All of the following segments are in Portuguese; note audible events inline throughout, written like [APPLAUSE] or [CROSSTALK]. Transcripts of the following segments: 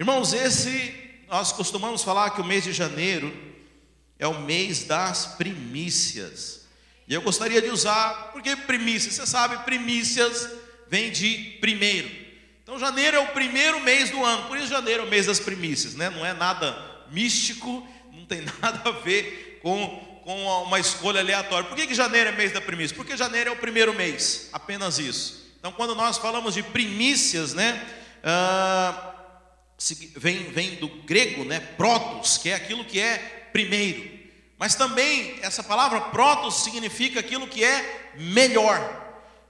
Irmãos, esse nós costumamos falar que o mês de janeiro é o mês das primícias. E eu gostaria de usar, porque primícias, você sabe, primícias vem de primeiro. Então janeiro é o primeiro mês do ano, por isso janeiro é o mês das primícias, né? Não é nada místico, não tem [LAUGHS] nada a ver com com uma escolha aleatória. Por que, que janeiro é mês da primícia? Porque janeiro é o primeiro mês, apenas isso. Então, quando nós falamos de primícias, né, ah, vem, vem do grego, né, protos, que é aquilo que é primeiro. Mas também essa palavra protos significa aquilo que é melhor.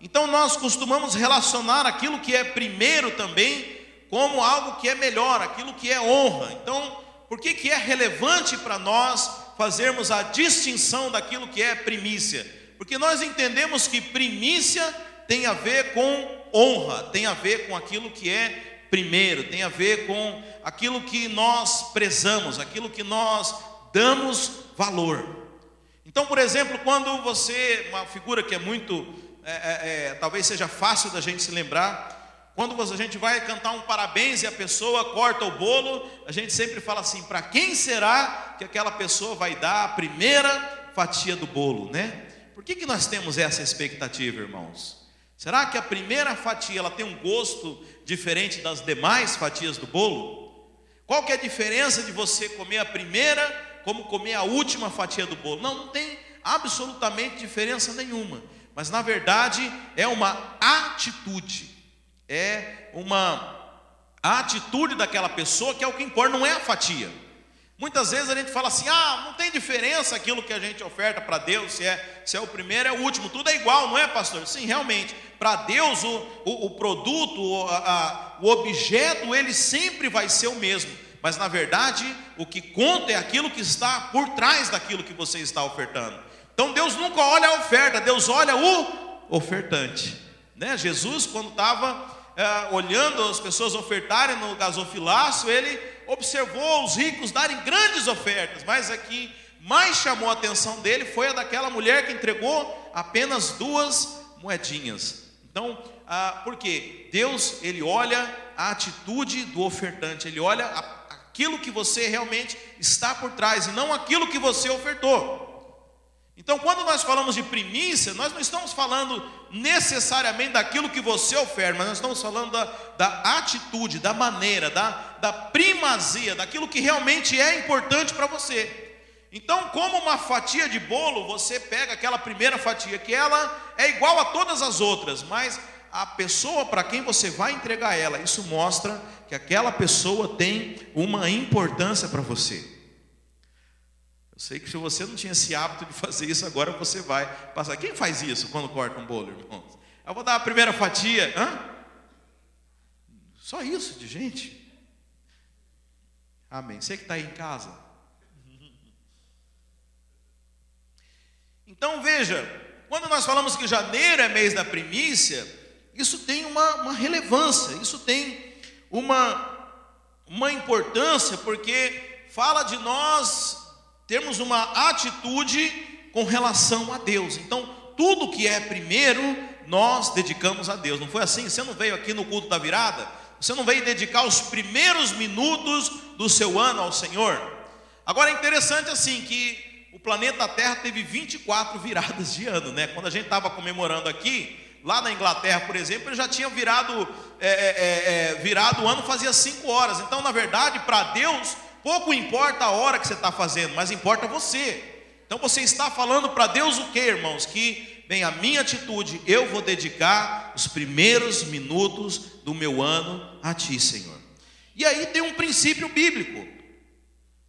Então nós costumamos relacionar aquilo que é primeiro também como algo que é melhor, aquilo que é honra. Então, por que, que é relevante para nós fazermos a distinção daquilo que é primícia? Porque nós entendemos que primícia tem a ver com honra, tem a ver com aquilo que é primeiro, tem a ver com aquilo que nós prezamos, aquilo que nós damos valor. Então, por exemplo, quando você, uma figura que é muito, é, é, é, talvez seja fácil da gente se lembrar, quando a gente vai cantar um parabéns e a pessoa corta o bolo, a gente sempre fala assim: para quem será que aquela pessoa vai dar a primeira fatia do bolo, né? Por que, que nós temos essa expectativa, irmãos? Será que a primeira fatia ela tem um gosto diferente das demais fatias do bolo? Qual que é a diferença de você comer a primeira como comer a última fatia do bolo? Não, não tem absolutamente diferença nenhuma. Mas na verdade é uma atitude. É uma atitude daquela pessoa que é o que importa, não é a fatia. Muitas vezes a gente fala assim: ah, não tem diferença aquilo que a gente oferta para Deus, se é, se é o primeiro, é o último, tudo é igual, não é, pastor? Sim, realmente, para Deus o, o, o produto, o, a, o objeto, ele sempre vai ser o mesmo, mas na verdade, o que conta é aquilo que está por trás daquilo que você está ofertando. Então Deus nunca olha a oferta, Deus olha o ofertante. Né? Jesus, quando estava é, olhando as pessoas ofertarem no gasofilácio, ele observou os ricos darem grandes ofertas, mas aqui mais chamou a atenção dele foi a daquela mulher que entregou apenas duas moedinhas. Então, ah, por quê? Deus, ele olha a atitude do ofertante, ele olha aquilo que você realmente está por trás e não aquilo que você ofertou. Então, quando nós falamos de primícia, nós não estamos falando necessariamente daquilo que você oferta, mas nós estamos falando da, da atitude, da maneira, da, da primazia, daquilo que realmente é importante para você. Então, como uma fatia de bolo, você pega aquela primeira fatia, que ela é igual a todas as outras, mas a pessoa para quem você vai entregar ela, isso mostra que aquela pessoa tem uma importância para você. Sei que se você não tinha esse hábito de fazer isso, agora você vai passar. Quem faz isso quando corta um bolo, irmãos? Eu vou dar a primeira fatia. Hã? Só isso de gente. Amém. Você que está aí em casa. Então veja, quando nós falamos que janeiro é mês da primícia, isso tem uma, uma relevância, isso tem uma, uma importância, porque fala de nós termos uma atitude com relação a Deus. Então, tudo que é primeiro, nós dedicamos a Deus. Não foi assim? Você não veio aqui no culto da virada? Você não veio dedicar os primeiros minutos do seu ano ao Senhor? Agora é interessante assim que o planeta Terra teve 24 viradas de ano, né? Quando a gente estava comemorando aqui, lá na Inglaterra, por exemplo, ele já tinha virado, é, é, é, virado o ano fazia cinco horas. Então, na verdade, para Deus, Pouco importa a hora que você está fazendo, mas importa você. Então você está falando para Deus o que, irmãos? Que, bem, a minha atitude, eu vou dedicar os primeiros minutos do meu ano a Ti, Senhor. E aí tem um princípio bíblico.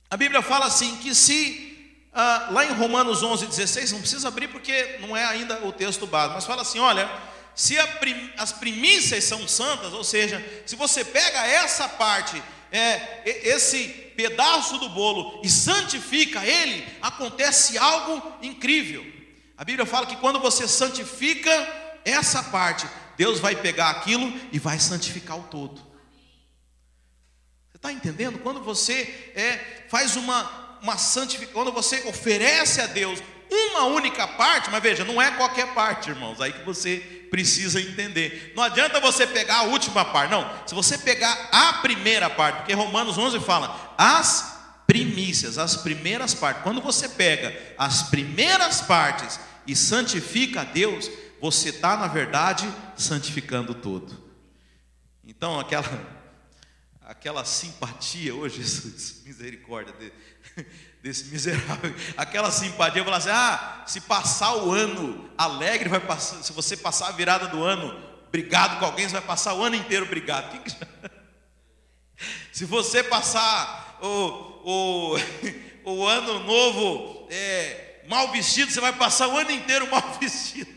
A Bíblia fala assim: que se, ah, lá em Romanos 11, 16, não precisa abrir porque não é ainda o texto básico, mas fala assim: olha, se prim, as primícias são santas, ou seja, se você pega essa parte, é, esse pedaço do bolo e santifica ele, acontece algo incrível. A Bíblia fala que quando você santifica essa parte, Deus vai pegar aquilo e vai santificar o todo. Você está entendendo? Quando você é, faz uma, uma santificação, quando você oferece a Deus uma única parte, mas veja, não é qualquer parte, irmãos, aí que você precisa entender. Não adianta você pegar a última parte, não. Se você pegar a primeira parte, porque Romanos 11 fala as primícias, as primeiras partes. Quando você pega as primeiras partes e santifica a Deus, você está, na verdade, santificando tudo. Então, aquela aquela simpatia, oh Jesus, misericórdia dele [LAUGHS] desse miserável. [LAUGHS] Aquela simpatia, falar assim: ah, se passar o ano alegre, vai passar, se você passar a virada do ano brigado com alguém, você vai passar o ano inteiro brigado. [LAUGHS] Se você passar o, o, [LAUGHS] o ano novo é, mal vestido, você vai passar o ano inteiro mal vestido.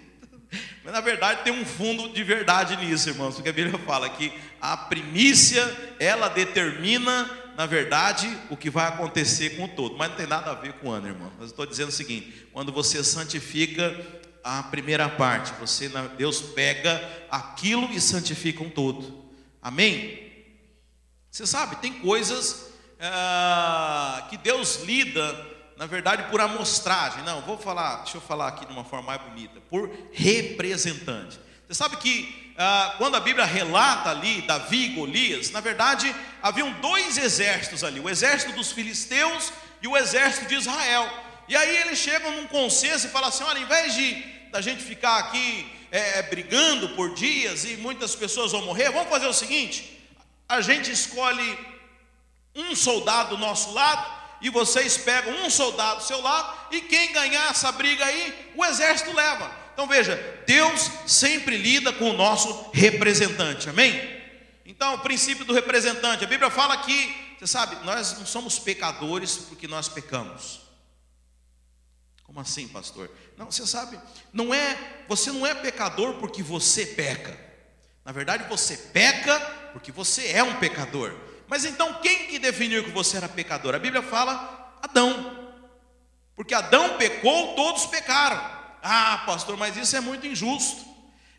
Mas na verdade tem um fundo de verdade nisso, irmãos, porque a Bíblia fala que a primícia, ela determina na verdade, o que vai acontecer com o todo. Mas não tem nada a ver com o ano, irmão. Mas estou dizendo o seguinte: quando você santifica a primeira parte, você, Deus pega aquilo e santifica um todo. Amém? Você sabe, tem coisas ah, que Deus lida, na verdade, por amostragem. Não, vou falar, deixa eu falar aqui de uma forma mais bonita, por representante. Você sabe que ah, quando a Bíblia relata ali Davi e Golias, na verdade haviam dois exércitos ali: o exército dos filisteus e o exército de Israel. E aí eles chegam num consenso e falam assim: olha, em vez de da gente ficar aqui é, é, brigando por dias e muitas pessoas vão morrer, vamos fazer o seguinte: a gente escolhe um soldado do nosso lado e vocês pegam um soldado do seu lado e quem ganhar essa briga aí, o exército leva. Então veja, Deus sempre lida com o nosso representante, amém? Então, o princípio do representante, a Bíblia fala que, você sabe, nós não somos pecadores porque nós pecamos. Como assim, pastor? Não, você sabe, não é, você não é pecador porque você peca. Na verdade, você peca porque você é um pecador. Mas então, quem que definiu que você era pecador? A Bíblia fala Adão. Porque Adão pecou, todos pecaram. Ah, pastor, mas isso é muito injusto.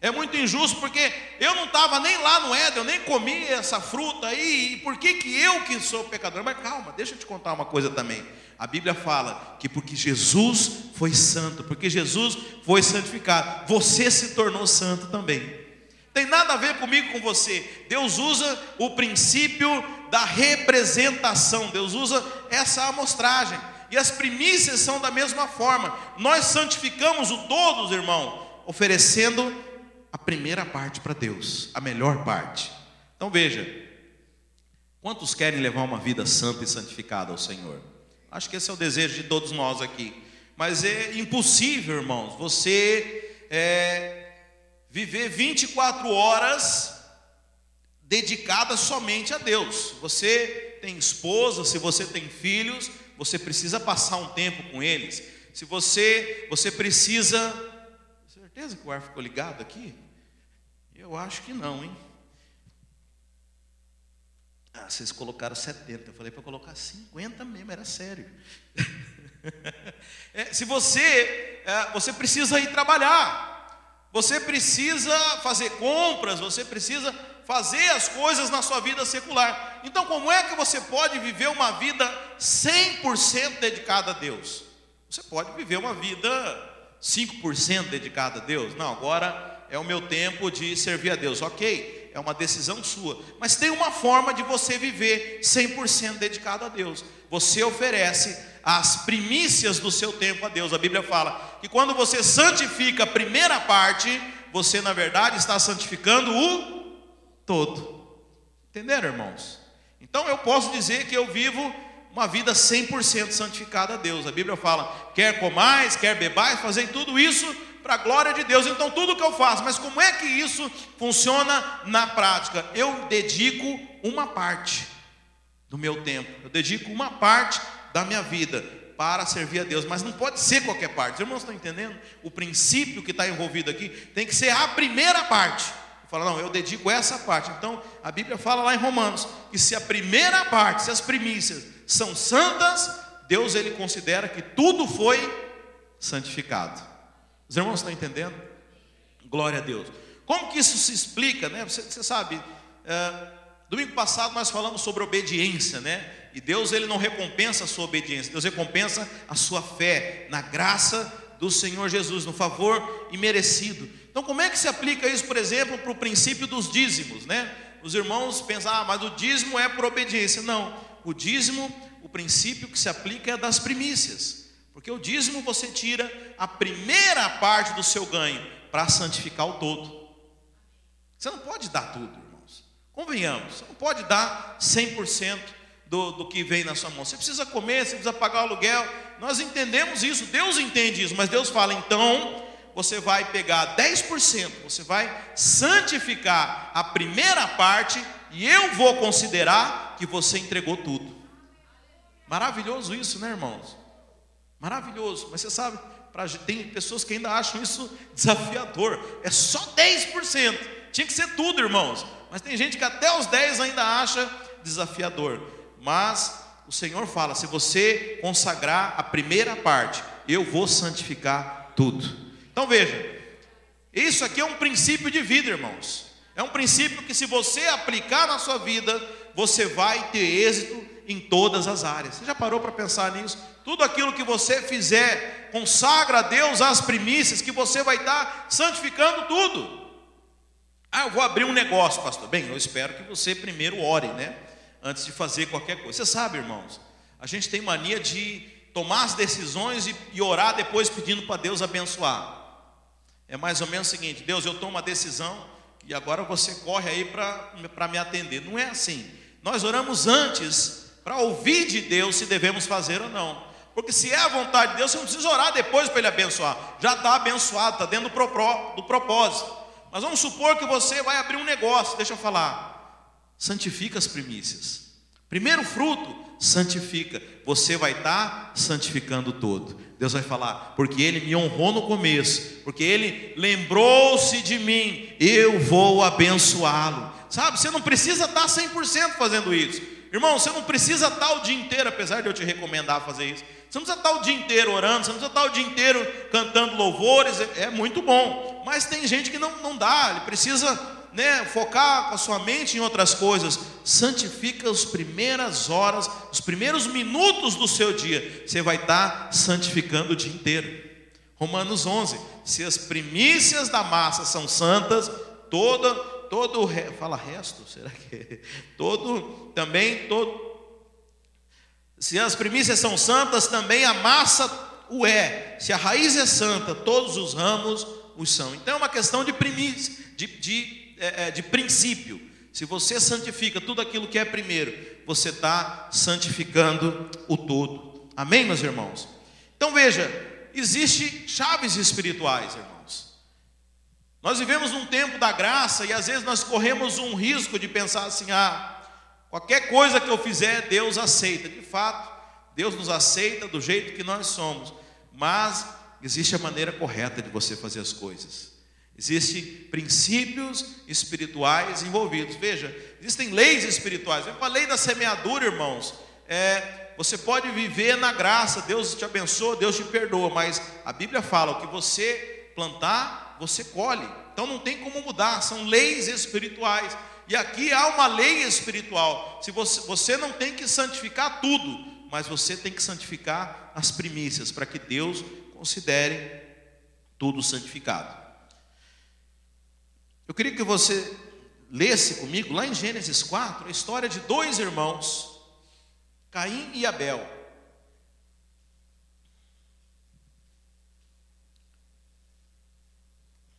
É muito injusto porque eu não estava nem lá no Éden, eu nem comi essa fruta aí, e por que, que eu que sou pecador? Mas calma, deixa eu te contar uma coisa também. A Bíblia fala que porque Jesus foi santo, porque Jesus foi santificado, você se tornou santo também. Tem nada a ver comigo com você. Deus usa o princípio da representação, Deus usa essa amostragem. E as primícias são da mesma forma. Nós santificamos o todos, irmão, oferecendo a primeira parte para Deus, a melhor parte. Então veja, quantos querem levar uma vida santa e santificada ao Senhor? Acho que esse é o desejo de todos nós aqui. Mas é impossível, irmãos, você é, viver 24 horas dedicada somente a Deus. Você tem esposa, se você tem filhos, você precisa passar um tempo com eles. Se você, você precisa. Certeza que o ar ficou ligado aqui? Eu acho que não, hein? Ah, vocês colocaram 70. Eu falei para colocar 50 mesmo, era sério. [LAUGHS] é, se você, é, você precisa ir trabalhar, você precisa fazer compras, você precisa fazer as coisas na sua vida secular. Então, como é que você pode viver uma vida 100% dedicada a Deus? Você pode viver uma vida 5% dedicada a Deus? Não, agora é o meu tempo de servir a Deus. Ok, é uma decisão sua. Mas tem uma forma de você viver 100% dedicado a Deus. Você oferece as primícias do seu tempo a Deus. A Bíblia fala que quando você santifica a primeira parte, você na verdade está santificando o todo. Entenderam, irmãos? Então eu posso dizer que eu vivo uma vida 100% santificada a Deus. A Bíblia fala: quer comais, quer bebais, fazei tudo isso para a glória de Deus. Então, tudo que eu faço, mas como é que isso funciona na prática? Eu dedico uma parte do meu tempo, eu dedico uma parte da minha vida para servir a Deus, mas não pode ser qualquer parte. Os irmãos estão entendendo? O princípio que está envolvido aqui tem que ser a primeira parte. Fala, não, eu dedico essa parte. Então, a Bíblia fala lá em Romanos que se a primeira parte, se as primícias são santas, Deus ele considera que tudo foi santificado. Os irmãos estão entendendo? Glória a Deus. Como que isso se explica, né? Você, você sabe, é, domingo passado nós falamos sobre obediência, né? E Deus ele não recompensa a sua obediência, Deus recompensa a sua fé na graça do Senhor Jesus, no favor imerecido. Então, como é que se aplica isso, por exemplo, para o princípio dos dízimos, né? Os irmãos pensam, ah, mas o dízimo é por obediência. Não, o dízimo, o princípio que se aplica é das primícias, porque o dízimo você tira a primeira parte do seu ganho para santificar o todo. Você não pode dar tudo, irmãos. Convenhamos, você não pode dar 100% do, do que vem na sua mão. Você precisa comer, você precisa pagar o aluguel. Nós entendemos isso, Deus entende isso, mas Deus fala, então você vai pegar 10%, você vai santificar a primeira parte e eu vou considerar que você entregou tudo. Maravilhoso isso, né, irmãos? Maravilhoso, mas você sabe, pra, tem pessoas que ainda acham isso desafiador. É só 10%. Tinha que ser tudo, irmãos. Mas tem gente que até os 10 ainda acha desafiador. Mas o Senhor fala: se você consagrar a primeira parte, eu vou santificar tudo. Então veja, isso aqui é um princípio de vida, irmãos. É um princípio que, se você aplicar na sua vida, você vai ter êxito em todas as áreas. Você já parou para pensar nisso? Tudo aquilo que você fizer, consagra a Deus as primícias, que você vai estar santificando tudo. Ah, eu vou abrir um negócio, pastor. Bem, eu espero que você primeiro ore, né? Antes de fazer qualquer coisa. Você sabe, irmãos, a gente tem mania de tomar as decisões e, orar depois pedindo para Deus abençoar. É mais ou menos o seguinte: Deus, eu tomo uma decisão e agora você corre aí para me atender. Não é assim. Nós oramos antes para ouvir de Deus se devemos fazer ou não. Porque se é a vontade de Deus, você não precisa orar depois para Ele abençoar. Já está abençoado, está dentro do propósito. Mas vamos supor que você vai abrir um negócio, deixa eu falar. Santifica as primícias. Primeiro fruto, santifica. Você vai estar santificando todo. Deus vai falar, porque ele me honrou no começo, porque ele lembrou-se de mim, eu vou abençoá-lo. Sabe, você não precisa estar 100% fazendo isso. Irmão, você não precisa estar o dia inteiro, apesar de eu te recomendar fazer isso. Você não precisa estar o dia inteiro orando, você não precisa estar o dia inteiro cantando louvores, é, é muito bom. Mas tem gente que não, não dá, ele precisa né, focar a sua mente em outras coisas, santifica as primeiras horas, os primeiros minutos do seu dia, você vai estar santificando o dia inteiro. Romanos 11: se as primícias da massa são santas, toda, todo o fala resto, será que todo também todo se as primícias são santas, também a massa o é. Se a raiz é santa, todos os ramos os são. Então é uma questão de primícia, de, de é, é, de princípio. Se você santifica tudo aquilo que é primeiro, você está santificando o todo. Amém, meus irmãos? Então veja, existe chaves espirituais, irmãos. Nós vivemos num tempo da graça e às vezes nós corremos um risco de pensar assim: ah, qualquer coisa que eu fizer, Deus aceita. De fato, Deus nos aceita do jeito que nós somos, mas existe a maneira correta de você fazer as coisas. Existem princípios espirituais envolvidos. Veja, existem leis espirituais. Eu falei da semeadura, irmãos. É, você pode viver na graça, Deus te abençoa, Deus te perdoa, mas a Bíblia fala: o que você plantar, você colhe. Então não tem como mudar, são leis espirituais. E aqui há uma lei espiritual. Se você, você não tem que santificar tudo, mas você tem que santificar as primícias, para que Deus considere tudo santificado. Eu queria que você lesse comigo, lá em Gênesis 4, a história de dois irmãos, Caim e Abel.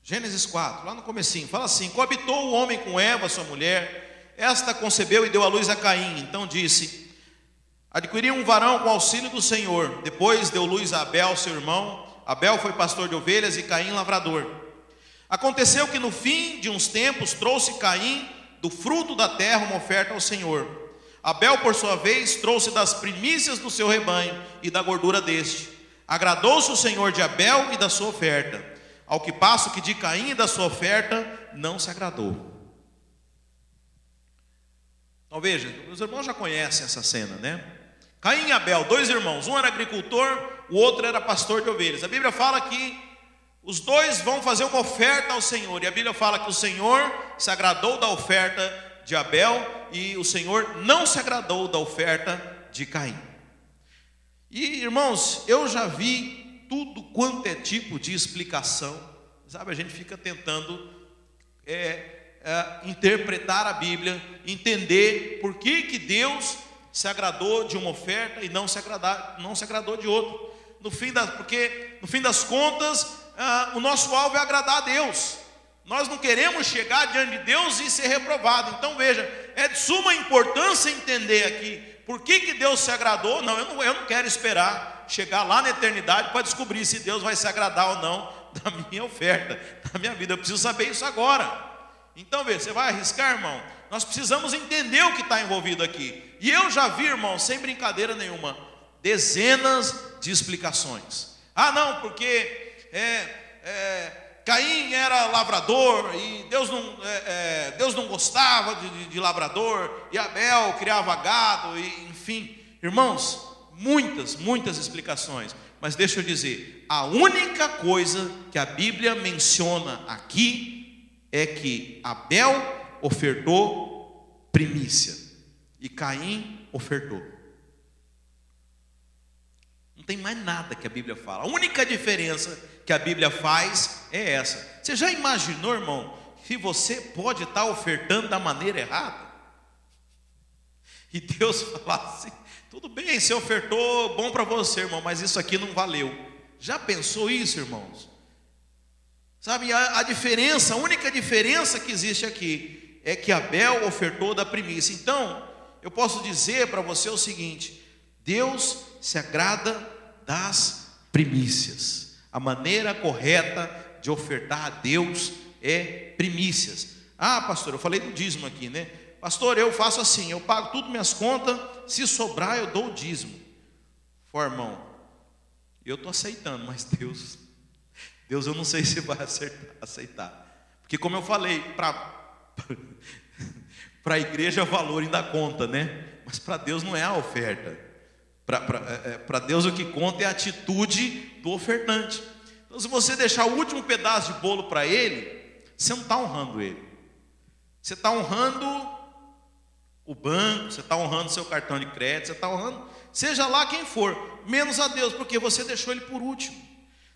Gênesis 4, lá no comecinho, fala assim: Coabitou o homem com Eva, sua mulher, esta concebeu e deu à luz a Caim. Então disse: Adquiri um varão com auxílio do Senhor. Depois deu luz a Abel, seu irmão. Abel foi pastor de ovelhas e Caim lavrador. Aconteceu que no fim de uns tempos trouxe Caim do fruto da terra uma oferta ao Senhor. Abel, por sua vez, trouxe das primícias do seu rebanho e da gordura deste. Agradou-se o Senhor de Abel e da sua oferta, ao que passo que de Caim e da sua oferta não se agradou. Então veja, os irmãos já conhecem essa cena, né? Caim e Abel, dois irmãos, um era agricultor, o outro era pastor de ovelhas. A Bíblia fala que os dois vão fazer uma oferta ao Senhor, e a Bíblia fala que o Senhor se agradou da oferta de Abel e o Senhor não se agradou da oferta de Caim. E irmãos, eu já vi tudo quanto é tipo de explicação, sabe? A gente fica tentando é, é, interpretar a Bíblia, entender por que, que Deus se agradou de uma oferta e não se, agradar, não se agradou de outra. No fim das, porque no fim das contas, ah, o nosso alvo é agradar a Deus. Nós não queremos chegar diante de Deus e ser reprovado. Então veja, é de suma importância entender aqui por que, que Deus se agradou. Não eu, não, eu não quero esperar chegar lá na eternidade para descobrir se Deus vai se agradar ou não [LAUGHS] da minha oferta, da minha vida. Eu preciso saber isso agora. Então veja, você vai arriscar, irmão? Nós precisamos entender o que está envolvido aqui. E eu já vi, irmão, sem brincadeira nenhuma, dezenas de explicações. Ah, não, porque é, é Caim era lavrador e Deus não, é, é, Deus não gostava de, de, de, lavrador, e Abel criava gado, e, enfim, irmãos, muitas, muitas explicações. Mas deixa eu dizer, a única coisa que a Bíblia menciona aqui é que Abel ofertou primícia e Caim ofertou. Não tem mais nada que a Bíblia fala. A única diferença que a Bíblia faz é essa. Você já imaginou, irmão, que você pode estar ofertando da maneira errada? E Deus [LAUGHS] falasse: tudo bem, você ofertou, bom para você, irmão, mas isso aqui não valeu. Já pensou isso, irmãos? Sabe, a, a diferença, a única diferença que existe aqui é que Abel ofertou da primícia. Então, eu posso dizer para você o seguinte: Deus se agrada das primícias. A maneira correta de ofertar a Deus é primícias. Ah, pastor, eu falei do dízimo aqui, né? Pastor, eu faço assim, eu pago tudo minhas contas, se sobrar eu dou o dízimo. For, irmão, eu estou aceitando, mas Deus, Deus eu não sei se vai aceitar. Porque como eu falei, para [LAUGHS] a igreja o valor ainda conta, né? Mas para Deus não é a oferta. Para é, é, Deus o que conta é a atitude do ofertante. Então, se você deixar o último pedaço de bolo para ele, você não está honrando ele. Você está honrando o banco, você está honrando seu cartão de crédito, você está honrando, seja lá quem for, menos a Deus, porque você deixou ele por último.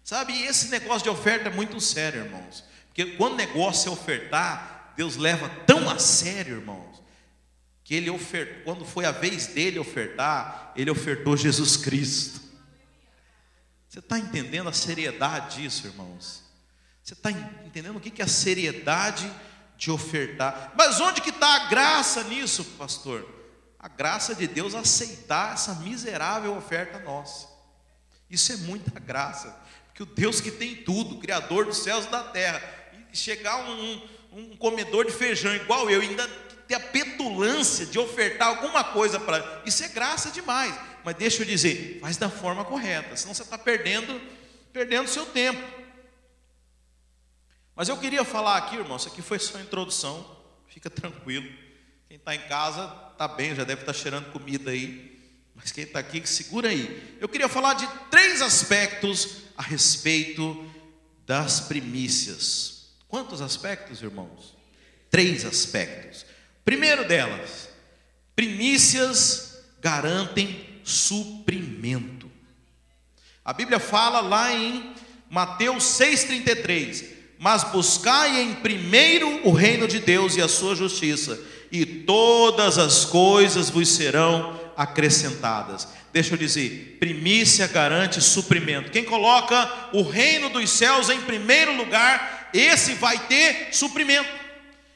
Sabe, e esse negócio de oferta é muito sério, irmãos. Porque quando o negócio é ofertar, Deus leva tão a sério, irmãos que ele ofertou, quando foi a vez dele ofertar, ele ofertou Jesus Cristo. Você está entendendo a seriedade disso, irmãos? Você está entendendo o que é a seriedade de ofertar? Mas onde que está a graça nisso, pastor? A graça de Deus aceitar essa miserável oferta nossa. Isso é muita graça, porque o Deus que tem tudo, Criador dos céus e da terra, e chegar um, um comedor de feijão igual eu, ainda ter a petulância de ofertar alguma coisa para. Isso é graça demais. Mas deixa eu dizer, faz da forma correta, senão você está perdendo, perdendo seu tempo. Mas eu queria falar aqui, irmão, isso aqui foi só introdução, fica tranquilo. Quem está em casa está bem, já deve estar tá cheirando comida aí. Mas quem está aqui, segura aí. Eu queria falar de três aspectos a respeito das primícias. Quantos aspectos, irmãos? Três aspectos. Primeiro delas, primícias garantem suprimento. A Bíblia fala lá em Mateus 6,33: Mas buscai em primeiro o reino de Deus e a sua justiça, e todas as coisas vos serão acrescentadas. Deixa eu dizer, primícia garante suprimento. Quem coloca o reino dos céus em primeiro lugar, esse vai ter suprimento.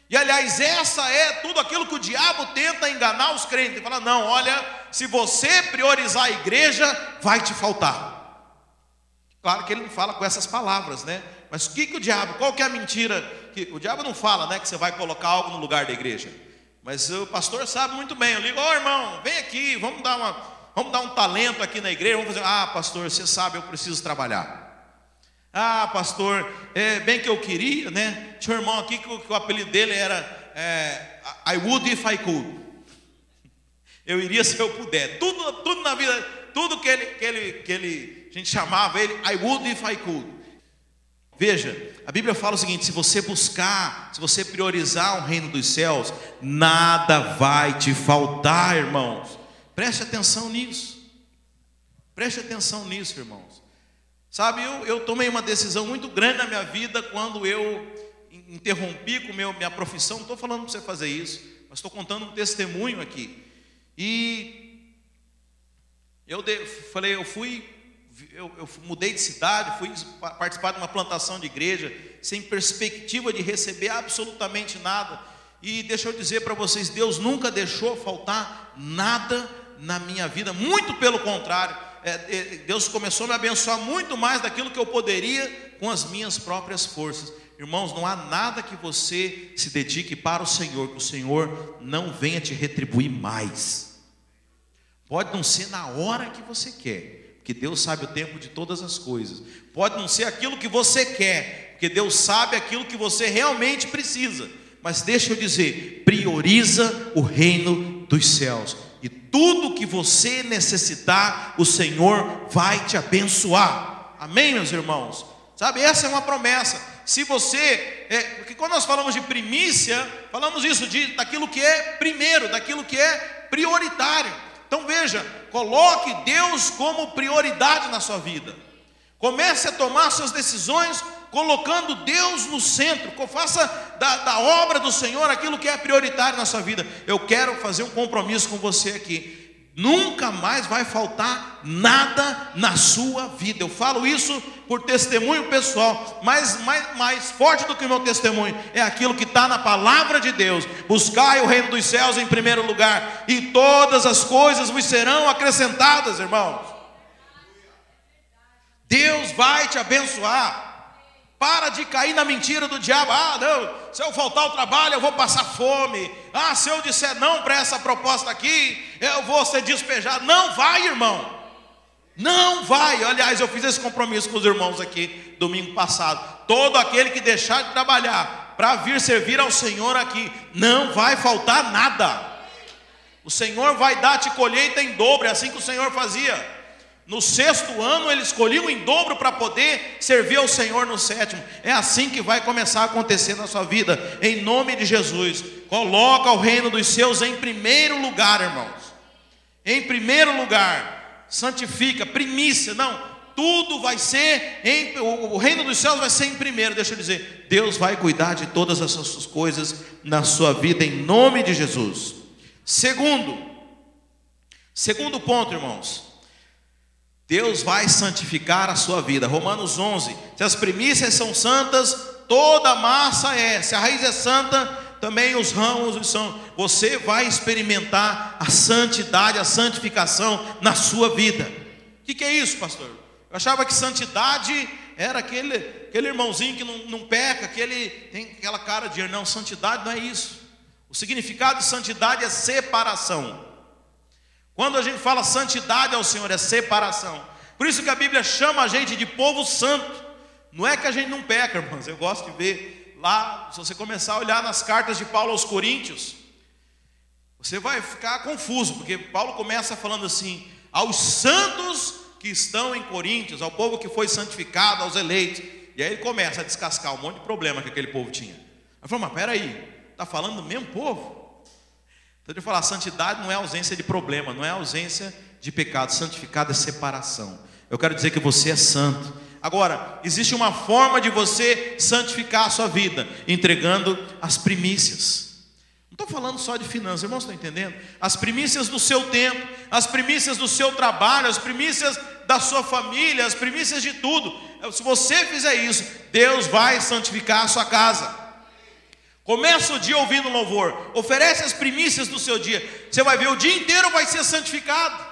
E aliás, essa é tudo aquilo que o diabo tenta enganar os crentes. Ele fala: não, olha, se você priorizar a igreja, vai te faltar. Claro que ele não fala com essas palavras, né? Mas o que, que o diabo, qual que é a mentira? Que, o diabo não fala, né, que você vai colocar algo no lugar da igreja. Mas o pastor sabe muito bem. Eu ligo, ô oh, irmão, vem aqui, vamos dar, uma, vamos dar um talento aqui na igreja. Vamos fazer, ah, pastor, você sabe, eu preciso trabalhar. Ah, pastor, é bem que eu queria, né? Tinha um irmão aqui que, que o apelido dele era é, I would if I could. Eu iria se eu puder. Tudo, tudo na vida, tudo que ele, que ele, que ele, a gente chamava ele I would if I could. Veja, a Bíblia fala o seguinte: se você buscar, se você priorizar o reino dos céus, nada vai te faltar, irmãos. Preste atenção nisso. Preste atenção nisso, irmãos. Sabe, eu, eu tomei uma decisão muito grande na minha vida quando eu interrompi com meu, minha profissão. Não estou falando para você fazer isso, mas estou contando um testemunho aqui. E eu de, falei, eu fui, eu, eu mudei de cidade, fui participar de uma plantação de igreja, sem perspectiva de receber absolutamente nada. E deixa eu dizer para vocês, Deus nunca deixou faltar nada na minha vida, muito pelo contrário, Deus começou a me abençoar muito mais daquilo que eu poderia com as minhas próprias forças. Irmãos, não há nada que você se dedique para o Senhor, que o Senhor não venha te retribuir mais. Pode não ser na hora que você quer, porque Deus sabe o tempo de todas as coisas. Pode não ser aquilo que você quer, porque Deus sabe aquilo que você realmente precisa. Mas deixa eu dizer, prioriza o reino dos céus. E tudo que você necessitar, o Senhor vai te abençoar. Amém, meus irmãos? Sabe, essa é uma promessa se você, é, porque quando nós falamos de primícia, falamos isso de daquilo que é primeiro, daquilo que é prioritário. Então veja, coloque Deus como prioridade na sua vida. Comece a tomar suas decisões colocando Deus no centro. Faça da, da obra do Senhor aquilo que é prioritário na sua vida. Eu quero fazer um compromisso com você aqui nunca mais vai faltar nada na sua vida. Eu falo isso por testemunho pessoal, mas mais, mais forte do que o meu testemunho é aquilo que está na palavra de Deus. Buscai o reino dos céus em primeiro lugar, e todas as coisas vos serão acrescentadas, irmãos. Deus vai te abençoar. Para de cair na mentira do diabo. Ah, não, se eu faltar ao trabalho, eu vou passar fome. Ah, se eu disser não para essa proposta aqui, eu vou ser despejado. Não vai, irmão. Não vai. Aliás, eu fiz esse compromisso com os irmãos aqui domingo passado. Todo aquele que deixar de trabalhar para vir servir ao Senhor aqui, não vai faltar nada. O Senhor vai dar-te colheita em dobro, é assim que o Senhor fazia. No sexto ano ele escolheu em dobro para poder servir ao Senhor no sétimo. É assim que vai começar a acontecer na sua vida, em nome de Jesus. Coloca o reino dos seus em primeiro lugar, irmãos. Em primeiro lugar, santifica, primícia, não, tudo vai ser em, o reino dos céus vai ser em primeiro, deixa eu dizer, Deus vai cuidar de todas essas coisas na sua vida em nome de Jesus. Segundo, segundo ponto, irmãos, Deus vai santificar a sua vida. Romanos 11: se as primícias são santas, toda massa é. Se a raiz é santa, também os ramos são. Você vai experimentar a santidade, a santificação na sua vida. O que, que, é isso, pastor? Eu achava que santidade era aquele, aquele irmãozinho que não, não peca, que ele tem aquela cara de não, santidade não é isso. O significado de santidade é separação. Quando a gente fala santidade ao Senhor, é separação. Por isso que a Bíblia chama a gente de povo santo. Não é que a gente não peca, irmãos. Eu gosto de ver lá, se você começar a olhar nas cartas de Paulo aos Coríntios, você vai ficar confuso, porque Paulo começa falando assim: aos santos que estão em Coríntios, ao povo que foi santificado, aos eleitos. E aí ele começa a descascar um monte de problema que aquele povo tinha. Eu falo, mas peraí, está falando do mesmo povo? Então, de falar, santidade não é ausência de problema, não é ausência de pecado. Santificado é separação. Eu quero dizer que você é santo. Agora, existe uma forma de você santificar a sua vida, entregando as primícias. Não estou falando só de finanças, irmãos, estão entendendo? As primícias do seu tempo, as primícias do seu trabalho, as primícias da sua família, as primícias de tudo. Se você fizer isso, Deus vai santificar a sua casa. Começa o dia ouvindo louvor, oferece as primícias do seu dia. Você vai ver, o dia inteiro vai ser santificado.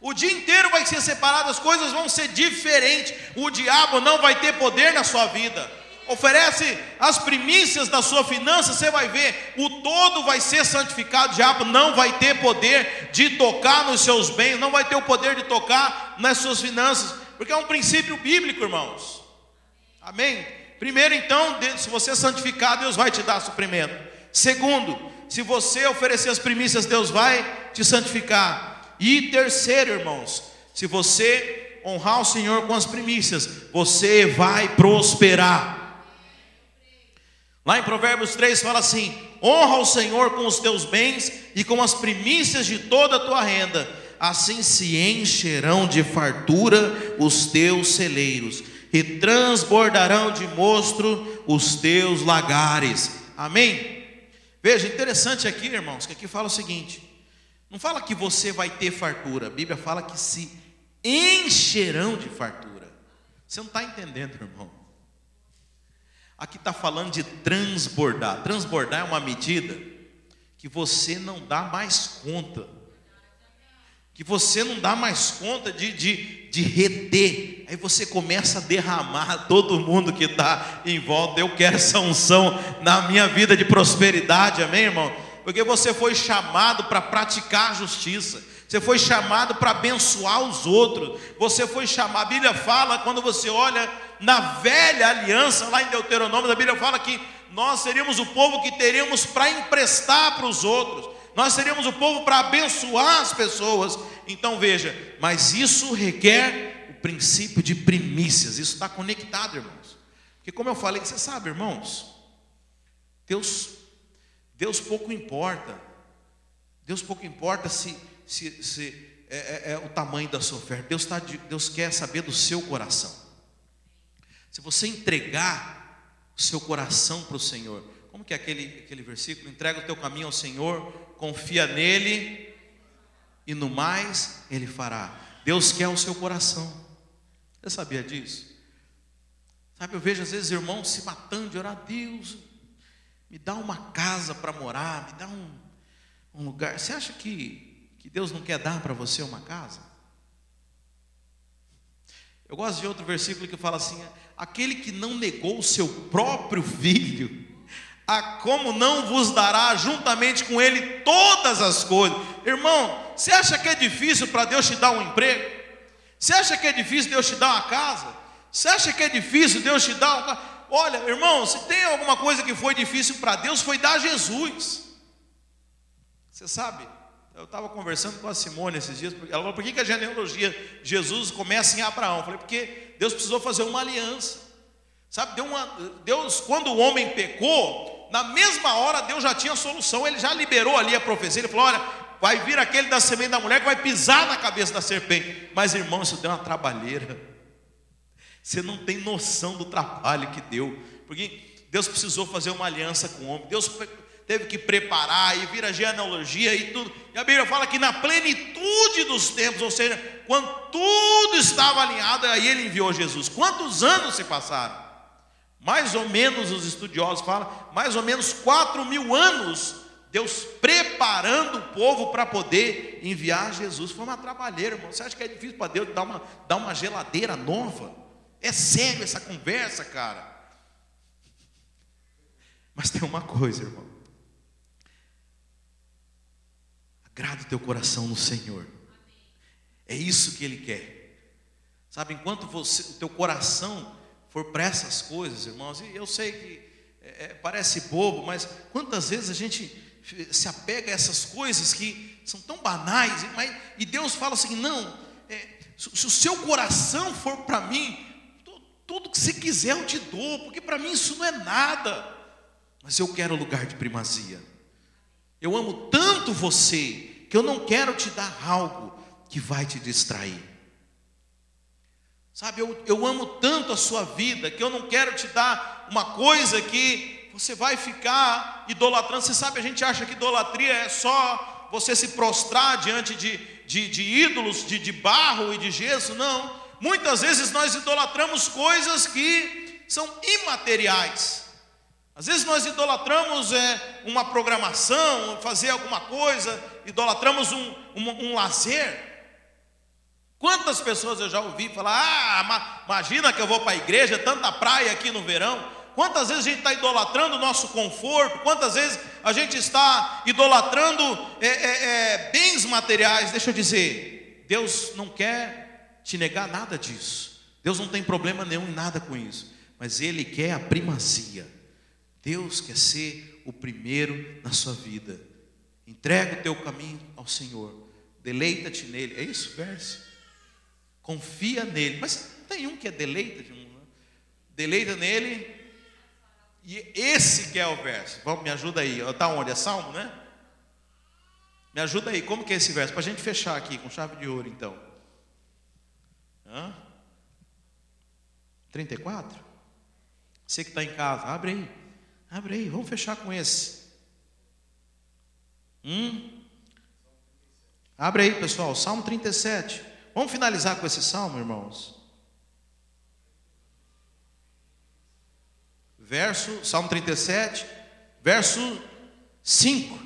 O dia inteiro vai ser separado, as coisas vão ser diferentes. O diabo não vai ter poder na sua vida. Oferece as primícias da sua finança, você vai ver, o todo vai ser santificado. O diabo não vai ter poder de tocar nos seus bens, não vai ter o poder de tocar nas suas finanças, porque é um princípio bíblico, irmãos. Amém? Primeiro, então, se você é santificado, Deus vai te dar suprimento. Segundo, se você oferecer as primícias, Deus vai te santificar. E terceiro, irmãos, se você honrar o Senhor com as primícias, você vai prosperar. Lá em Provérbios 3 fala assim: honra o Senhor com os teus bens e com as primícias de toda a tua renda assim se encherão de fartura os teus celeiros, e transbordarão de mostro os teus lagares. Amém? Veja, interessante aqui, irmãos, que aqui fala o seguinte: não fala que você vai ter fartura, a Bíblia fala que se encherão de fartura. Você não está entendendo, irmão. Aqui está falando de transbordar. Transbordar é uma medida que você não dá mais conta. Que você não dá mais conta de, de, de reter. Aí você começa a derramar [LAUGHS] todo mundo que está em volta. Eu quero essa unção na minha vida de prosperidade, amém, irmão? Porque você foi chamado para praticar a justiça. Você foi chamado para abençoar os outros. Você foi chamado. A Bíblia fala, quando você olha na velha aliança, lá em Deuteronômio, a Bíblia fala que nós seríamos o povo que teríamos para emprestar para os outros. Nós seríamos o povo para abençoar as pessoas. Então veja, mas isso requer o princípio de primícias. Isso está conectado, irmãos. Porque como eu falei, você sabe, irmãos, Deus, Deus pouco importa. Deus pouco importa se, se, se é, é, é o tamanho da sua oferta. Deus, tá, Deus quer saber do seu coração. Se você entregar o seu coração para o Senhor, como que é aquele, aquele versículo? Entrega o teu caminho ao Senhor, confia nele, e no mais ele fará. Deus quer o seu coração. Você sabia disso? Sabe, eu vejo às vezes irmãos se matando de orar, Deus, me dá uma casa para morar, me dá um, um lugar. Você acha que, que Deus não quer dar para você uma casa? Eu gosto de outro versículo que fala assim: aquele que não negou o seu próprio filho, a como não vos dará juntamente com ele todas as coisas. Irmão, você acha que é difícil para Deus te dar um emprego? Você acha que é difícil Deus te dar uma casa? Você acha que é difícil Deus te dar uma Olha, irmão, se tem alguma coisa que foi difícil para Deus, foi dar Jesus. Você sabe, eu estava conversando com a Simone esses dias, ela falou, por que, que a genealogia de Jesus começa em Abraão? Eu falei, porque Deus precisou fazer uma aliança. Sabe, uma, Deus, quando o homem pecou, na mesma hora Deus já tinha a solução, ele já liberou ali a profecia, ele falou: olha, vai vir aquele da semente da mulher que vai pisar na cabeça da serpente. Mas irmão, isso deu uma trabalheira. Você não tem noção do trabalho que deu, porque Deus precisou fazer uma aliança com o homem. Deus teve que preparar e vir a genealogia e tudo. E a Bíblia fala que na plenitude dos tempos, ou seja, quando tudo estava alinhado, aí ele enviou Jesus. Quantos anos se passaram? Mais ou menos, os estudiosos falam, mais ou menos 4 mil anos, Deus preparando o povo para poder enviar Jesus. Foi uma trabalheira, irmão. Você acha que é difícil para Deus dar uma, dar uma geladeira nova? É sério essa conversa, cara. Mas tem uma coisa, irmão. Agrada o teu coração no Senhor. É isso que Ele quer. Sabe, enquanto você, o teu coração for para essas coisas, irmãos, e eu sei que é, é, parece bobo, mas quantas vezes a gente se apega a essas coisas que são tão banais, mas, e Deus fala assim: não, é, se, o seu coração for para mim, tudo que você quiser eu te dou, porque para mim isso não é nada, mas eu quero lugar de primazia. Eu amo tanto você que eu não quero te dar algo que vai te distrair. Sabe, eu, eu amo tanto a sua vida que eu não quero te dar uma coisa que você vai ficar idolatrando. Você sabe, a gente acha que idolatria é só você se prostrar diante de, de, de ídolos de, de barro e de gesso. Não. Muitas vezes nós idolatramos coisas que são imateriais. Às vezes nós idolatramos é, uma programação, fazer alguma coisa, idolatramos um, um, um lazer. Quantas pessoas eu já ouvi falar: ah, imagina que eu vou para a igreja, tanta praia aqui no verão. Quantas vezes a gente está idolatrando o nosso conforto? Quantas vezes a gente está idolatrando é, é, é, bens materiais? Deixa eu dizer, Deus não quer te negar nada disso. Deus não tem problema nenhum em nada com isso. Mas Ele quer a primazia. Deus quer ser o primeiro na sua vida. Entrega o teu caminho ao Senhor. Deleita-te nele. É isso, verso? Confia nele. Mas tem um que é deleita de um. Né? Deleita nele. E esse que é o verso. Vamos, me ajuda aí. Está onde? É Salmo, né? Me ajuda aí, como que é esse verso? Para a gente fechar aqui com chave de ouro, então. Hã? 34? Você que está em casa, abre aí. Abre aí, vamos fechar com esse. Hum? Abre aí, pessoal, Salmo 37. Vamos finalizar com esse salmo, irmãos. Verso, Salmo 37, verso 5.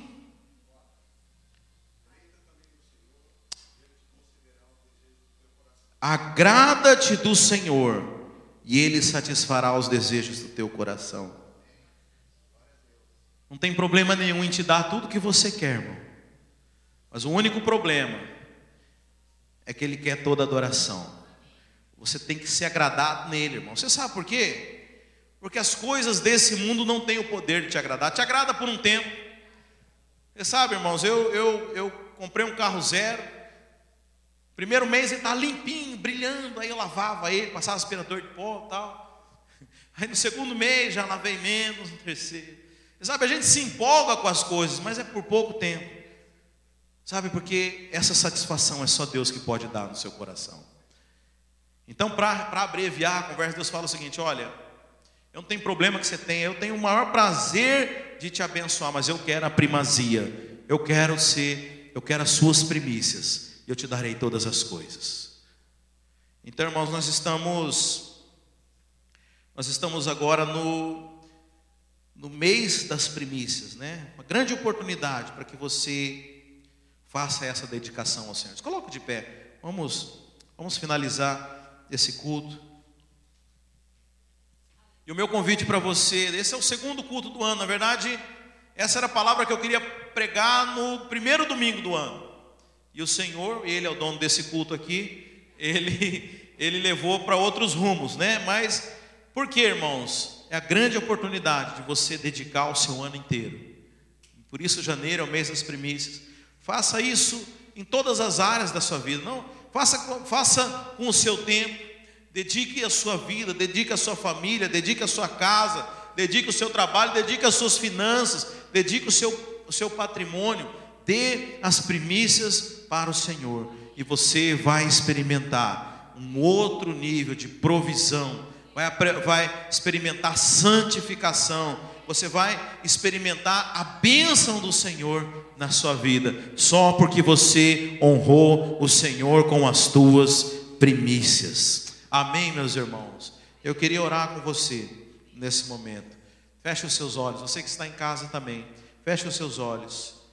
Agrada-te do Senhor, e Ele satisfará os desejos do teu coração. Não tem problema nenhum em te dar tudo que você quer, irmão. Mas o único problema é que Ele quer toda adoração. Você tem que ser agradado nele, irmão. Você sabe por quê? Porque as coisas desse mundo não têm o poder de te agradar. Te agrada por um tempo. Você sabe, irmãos, eu, eu, eu comprei um carro zero. Primeiro mês ele estava limpinho, brilhando, aí eu lavava ele, passava aspirador de pó e tal. Aí no segundo mês já lavei menos, no terceiro. Você sabe, a gente se empolga com as coisas, mas é por pouco tempo. Sabe, porque essa satisfação é só Deus que pode dar no seu coração. Então, para abreviar a conversa, Deus fala o seguinte: olha, eu não tenho problema que você tenha, eu tenho o maior prazer de te abençoar, mas eu quero a primazia, eu quero ser, eu quero as suas primícias eu te darei todas as coisas. Então, irmãos, nós estamos nós estamos agora no no mês das primícias, né? Uma grande oportunidade para que você faça essa dedicação ao Senhor. Coloque de pé. Vamos vamos finalizar esse culto. E o meu convite para você, esse é o segundo culto do ano, na verdade, essa era a palavra que eu queria pregar no primeiro domingo do ano. E o Senhor, ele é o dono desse culto aqui, ele, [LAUGHS] ele levou para outros rumos, né? Mas por que, irmãos? É a grande oportunidade de você dedicar o seu ano inteiro. Por isso, janeiro é o mês das primícias. Faça isso em todas as áreas da sua vida. Não, faça, faça com o seu tempo. Dedique a sua vida, dedique a sua família, dedique a sua casa, dedique o seu trabalho, dedique as suas finanças, dedique o seu, o seu patrimônio dê as primícias para o Senhor, e você vai experimentar um outro nível de provisão, vai, vai experimentar santificação, você vai experimentar a bênção do Senhor na sua vida, só porque você honrou o Senhor com as tuas primícias. Amém, meus irmãos? Eu queria orar com você nesse momento. Feche os seus olhos, você que está em casa também, feche os seus olhos.